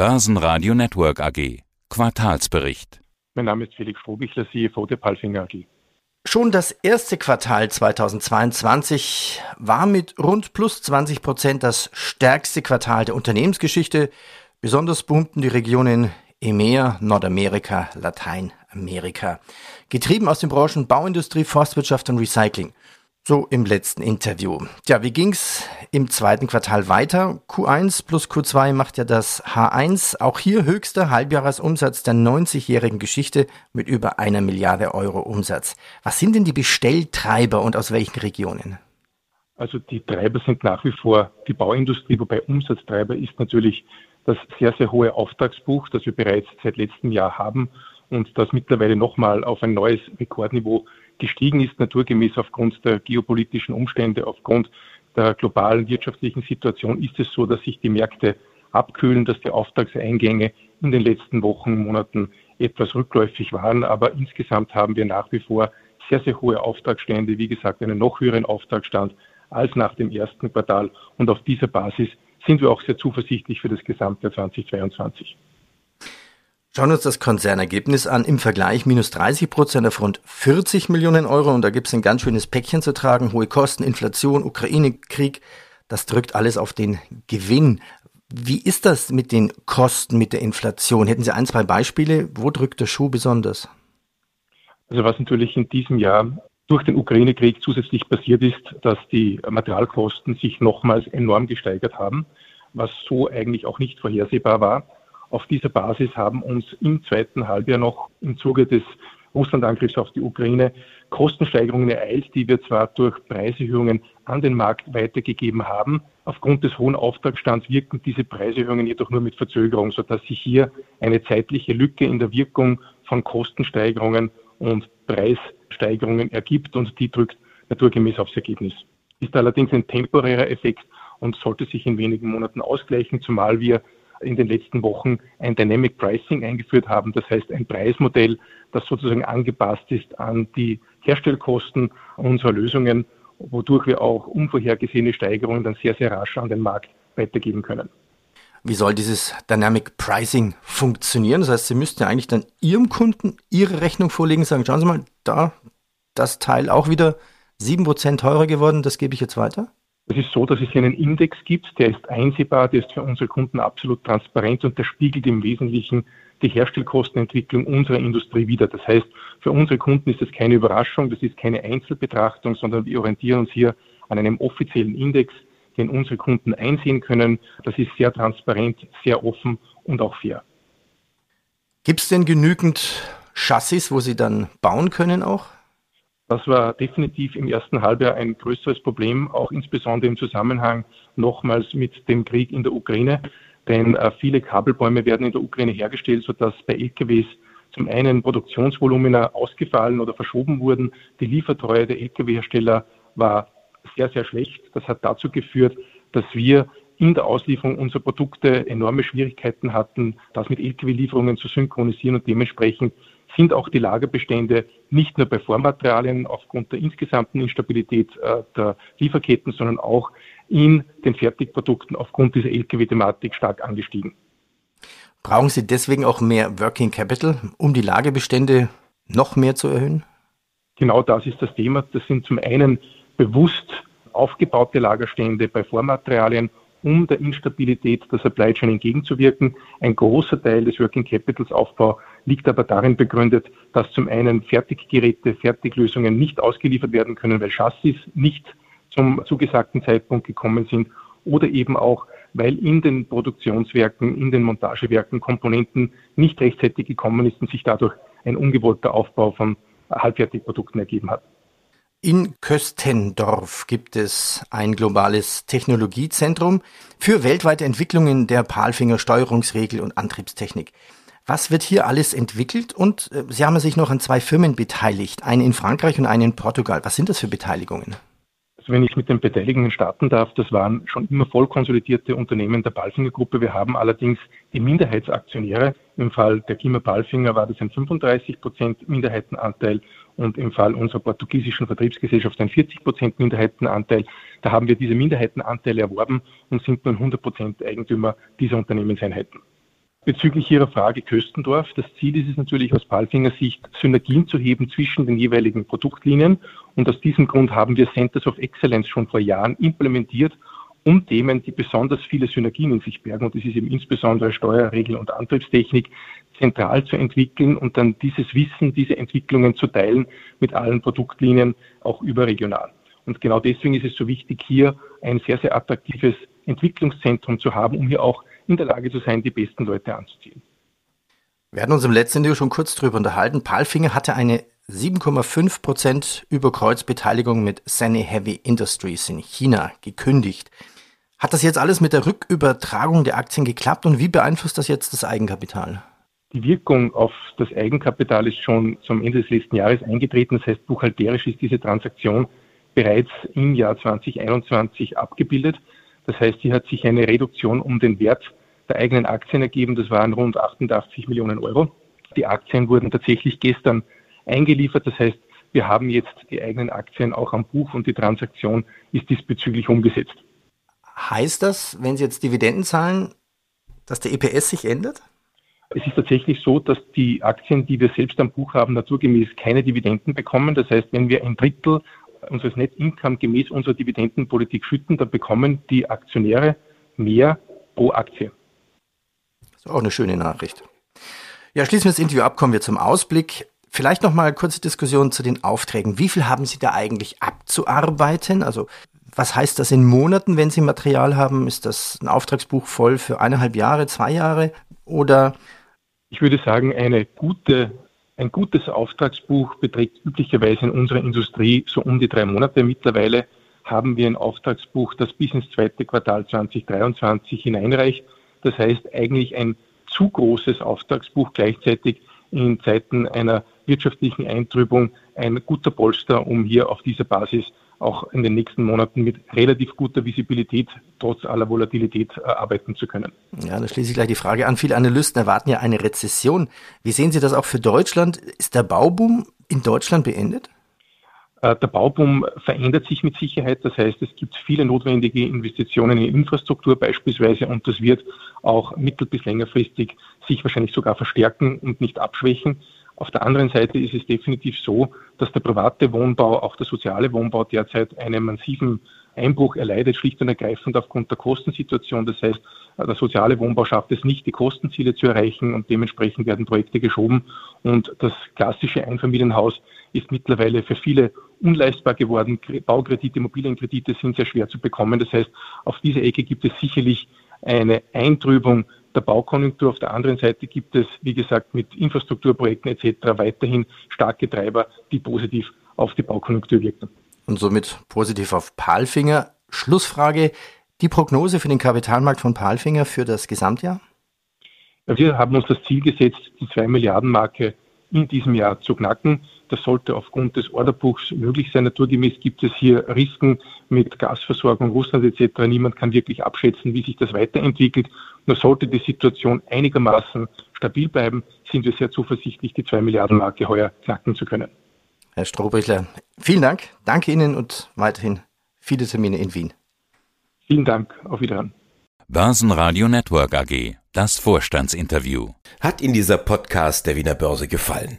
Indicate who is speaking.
Speaker 1: Börsenradio Network AG. Quartalsbericht.
Speaker 2: Mein Name ist Felix Strohbichler, CFO der Palfinger AG.
Speaker 3: Schon das erste Quartal 2022 war mit rund plus 20 Prozent das stärkste Quartal der Unternehmensgeschichte. Besonders boomten die Regionen EMEA, Nordamerika, Lateinamerika. Getrieben aus den Branchen Bauindustrie, Forstwirtschaft und Recycling. So im letzten Interview. Ja, wie ging's im zweiten Quartal weiter? Q1 plus Q2 macht ja das H1. Auch hier höchster Halbjahresumsatz der 90-jährigen Geschichte mit über einer Milliarde Euro Umsatz. Was sind denn die Bestelltreiber und aus welchen Regionen?
Speaker 2: Also die Treiber sind nach wie vor die Bauindustrie, wobei Umsatztreiber ist natürlich das sehr, sehr hohe Auftragsbuch, das wir bereits seit letztem Jahr haben und das mittlerweile nochmal auf ein neues Rekordniveau gestiegen ist, naturgemäß aufgrund der geopolitischen Umstände, aufgrund der globalen wirtschaftlichen Situation ist es so, dass sich die Märkte abkühlen, dass die Auftragseingänge in den letzten Wochen, Monaten etwas rückläufig waren. Aber insgesamt haben wir nach wie vor sehr, sehr hohe Auftragsstände, wie gesagt, einen noch höheren Auftragsstand als nach dem ersten Quartal. Und auf dieser Basis sind wir auch sehr zuversichtlich für das gesamte 2022.
Speaker 3: Schauen wir uns das Konzernergebnis an. Im Vergleich minus 30 Prozent auf rund 40 Millionen Euro. Und da gibt es ein ganz schönes Päckchen zu tragen. Hohe Kosten, Inflation, Ukraine-Krieg. Das drückt alles auf den Gewinn. Wie ist das mit den Kosten, mit der Inflation? Hätten Sie ein, zwei Beispiele? Wo drückt der Schuh besonders?
Speaker 2: Also was natürlich in diesem Jahr durch den Ukraine-Krieg zusätzlich passiert ist, dass die Materialkosten sich nochmals enorm gesteigert haben, was so eigentlich auch nicht vorhersehbar war. Auf dieser Basis haben uns im zweiten Halbjahr noch im Zuge des Russlandangriffs auf die Ukraine Kostensteigerungen ereilt, die wir zwar durch Preiserhöhungen an den Markt weitergegeben haben. Aufgrund des hohen Auftragsstands wirken diese Preiserhöhungen jedoch nur mit Verzögerung, sodass sich hier eine zeitliche Lücke in der Wirkung von Kostensteigerungen und Preissteigerungen ergibt und die drückt naturgemäß aufs Ergebnis. Ist allerdings ein temporärer Effekt und sollte sich in wenigen Monaten ausgleichen, zumal wir in den letzten Wochen ein Dynamic Pricing eingeführt haben. Das heißt, ein Preismodell, das sozusagen angepasst ist an die Herstellkosten unserer Lösungen, wodurch wir auch unvorhergesehene Steigerungen dann sehr, sehr rasch an den Markt weitergeben können.
Speaker 3: Wie soll dieses Dynamic Pricing funktionieren? Das heißt, Sie müssten ja eigentlich dann Ihrem Kunden Ihre Rechnung vorlegen, sagen, schauen Sie mal, da das Teil auch wieder 7% teurer geworden, das gebe ich jetzt weiter?
Speaker 2: Es ist so, dass es hier einen Index gibt, der ist einsehbar, der ist für unsere Kunden absolut transparent und der spiegelt im Wesentlichen die Herstellkostenentwicklung unserer Industrie wider. Das heißt, für unsere Kunden ist das keine Überraschung, das ist keine Einzelbetrachtung, sondern wir orientieren uns hier an einem offiziellen Index, den unsere Kunden einsehen können. Das ist sehr transparent, sehr offen und auch fair.
Speaker 3: Gibt es denn genügend Chassis, wo Sie dann bauen können auch?
Speaker 2: Das war definitiv im ersten Halbjahr ein größeres Problem, auch insbesondere im Zusammenhang nochmals mit dem Krieg in der Ukraine. Denn äh, viele Kabelbäume werden in der Ukraine hergestellt, sodass bei LKWs zum einen Produktionsvolumina ausgefallen oder verschoben wurden. Die Liefertreue der Lkw-Hersteller war sehr, sehr schlecht. Das hat dazu geführt, dass wir in der Auslieferung unserer Produkte enorme Schwierigkeiten hatten, das mit Lkw-Lieferungen zu synchronisieren und dementsprechend sind auch die Lagerbestände nicht nur bei Vormaterialien aufgrund der insgesamten Instabilität äh, der Lieferketten, sondern auch in den Fertigprodukten aufgrund dieser Lkw-Thematik stark angestiegen.
Speaker 3: Brauchen Sie deswegen auch mehr Working Capital, um die Lagerbestände noch mehr zu erhöhen?
Speaker 2: Genau das ist das Thema. Das sind zum einen bewusst aufgebaute Lagerstände bei Vormaterialien um der Instabilität der Supply Chain entgegenzuwirken. Ein großer Teil des Working Capitals Aufbau liegt aber darin begründet, dass zum einen Fertiggeräte, Fertiglösungen nicht ausgeliefert werden können, weil Chassis nicht zum zugesagten Zeitpunkt gekommen sind oder eben auch, weil in den Produktionswerken, in den Montagewerken Komponenten nicht rechtzeitig gekommen ist und sich dadurch ein ungewollter Aufbau von Halbfertigprodukten ergeben hat.
Speaker 3: In Köstendorf gibt es ein globales Technologiezentrum für weltweite Entwicklungen der Palfinger Steuerungsregel und Antriebstechnik. Was wird hier alles entwickelt? Und äh, Sie haben sich noch an zwei Firmen beteiligt, eine in Frankreich und eine in Portugal. Was sind das für Beteiligungen?
Speaker 2: Wenn ich mit den Beteiligungen starten darf, das waren schon immer voll konsolidierte Unternehmen der Palfinger Gruppe. Wir haben allerdings die Minderheitsaktionäre. Im Fall der Klima Palfinger war das ein 35 Prozent Minderheitenanteil und im Fall unserer portugiesischen Vertriebsgesellschaft ein 40 Prozent Minderheitenanteil. Da haben wir diese Minderheitenanteile erworben und sind nun 100 Prozent Eigentümer dieser Unternehmenseinheiten. Bezüglich Ihrer Frage Köstendorf, das Ziel ist es natürlich aus Palfinger Sicht, Synergien zu heben zwischen den jeweiligen Produktlinien. Und aus diesem Grund haben wir Centers of Excellence schon vor Jahren implementiert, um Themen, die besonders viele Synergien in sich bergen, und das ist eben insbesondere Steuer, Regel und Antriebstechnik, zentral zu entwickeln und dann dieses Wissen, diese Entwicklungen zu teilen mit allen Produktlinien, auch überregional. Und genau deswegen ist es so wichtig, hier ein sehr, sehr attraktives Entwicklungszentrum zu haben, um hier auch in der Lage zu sein, die besten Leute anzuziehen.
Speaker 3: Wir hatten uns im letzten Video schon kurz darüber unterhalten. Palfinger hatte eine 7,5 Prozent Überkreuzbeteiligung mit Sany Heavy Industries in China gekündigt. Hat das jetzt alles mit der Rückübertragung der Aktien geklappt und wie beeinflusst das jetzt das Eigenkapital?
Speaker 2: Die Wirkung auf das Eigenkapital ist schon zum Ende des letzten Jahres eingetreten. Das heißt, buchhalterisch ist diese Transaktion bereits im Jahr 2021 abgebildet. Das heißt, hier hat sich eine Reduktion um den Wert der eigenen Aktien ergeben. Das waren rund 88 Millionen Euro. Die Aktien wurden tatsächlich gestern eingeliefert. Das heißt, wir haben jetzt die eigenen Aktien auch am Buch und die Transaktion ist diesbezüglich umgesetzt.
Speaker 3: Heißt das, wenn Sie jetzt Dividenden zahlen, dass der EPS sich ändert?
Speaker 2: Es ist tatsächlich so, dass die Aktien, die wir selbst am Buch haben, naturgemäß keine Dividenden bekommen. Das heißt, wenn wir ein Drittel unseres Net Income gemäß unserer Dividendenpolitik schütten, dann bekommen die Aktionäre mehr pro Aktie.
Speaker 3: Ist auch eine schöne Nachricht. Ja, schließen wir das Interview ab, kommen wir zum Ausblick. Vielleicht noch mal kurze Diskussion zu den Aufträgen. Wie viel haben Sie da eigentlich abzuarbeiten? Also was heißt das in Monaten, wenn Sie Material haben? Ist das ein Auftragsbuch voll für eineinhalb Jahre, zwei Jahre? Oder?
Speaker 2: Ich würde sagen, eine gute ein gutes Auftragsbuch beträgt üblicherweise in unserer Industrie so um die drei Monate. Mittlerweile haben wir ein Auftragsbuch, das bis ins zweite Quartal 2023 hineinreicht. Das heißt eigentlich ein zu großes Auftragsbuch gleichzeitig in Zeiten einer wirtschaftlichen Eintrübung ein guter Polster, um hier auf dieser Basis auch in den nächsten Monaten mit relativ guter Visibilität trotz aller Volatilität äh, arbeiten zu können.
Speaker 3: Ja, da schließe ich gleich die Frage an. Viele Analysten erwarten ja eine Rezession. Wie sehen Sie das auch für Deutschland? Ist der Bauboom in Deutschland beendet?
Speaker 2: Äh, der Bauboom verändert sich mit Sicherheit. Das heißt, es gibt viele notwendige Investitionen in Infrastruktur beispielsweise und das wird auch mittel- bis längerfristig sich wahrscheinlich sogar verstärken und nicht abschwächen. Auf der anderen Seite ist es definitiv so, dass der private Wohnbau, auch der soziale Wohnbau derzeit einen massiven Einbruch erleidet, schlicht und ergreifend aufgrund der Kostensituation. Das heißt, der soziale Wohnbau schafft es nicht, die Kostenziele zu erreichen und dementsprechend werden Projekte geschoben. Und das klassische Einfamilienhaus ist mittlerweile für viele unleistbar geworden. Baukredite, Immobilienkredite sind sehr schwer zu bekommen. Das heißt, auf dieser Ecke gibt es sicherlich eine Eintrübung der Baukonjunktur. Auf der anderen Seite gibt es, wie gesagt, mit Infrastrukturprojekten etc. weiterhin starke Treiber, die positiv auf die Baukonjunktur wirken.
Speaker 3: Und somit positiv auf Palfinger. Schlussfrage, die Prognose für den Kapitalmarkt von Palfinger für das Gesamtjahr?
Speaker 2: Wir haben uns das Ziel gesetzt, die 2 Milliarden Marke in diesem Jahr zu knacken. Das sollte aufgrund des Orderbuchs möglich sein. Naturgemäß gibt es hier Risiken mit Gasversorgung, Russland etc. Niemand kann wirklich abschätzen, wie sich das weiterentwickelt. Nur sollte die Situation einigermaßen stabil bleiben, sind wir sehr zuversichtlich, die 2 Milliarden Marke heuer knacken zu können.
Speaker 3: Herr Strohbichler, vielen Dank. Danke Ihnen und weiterhin viele Termine in Wien.
Speaker 2: Vielen Dank. Auf Wiederhören.
Speaker 1: Börsenradio Network AG. Das Vorstandsinterview.
Speaker 4: Hat Ihnen dieser Podcast der Wiener Börse gefallen?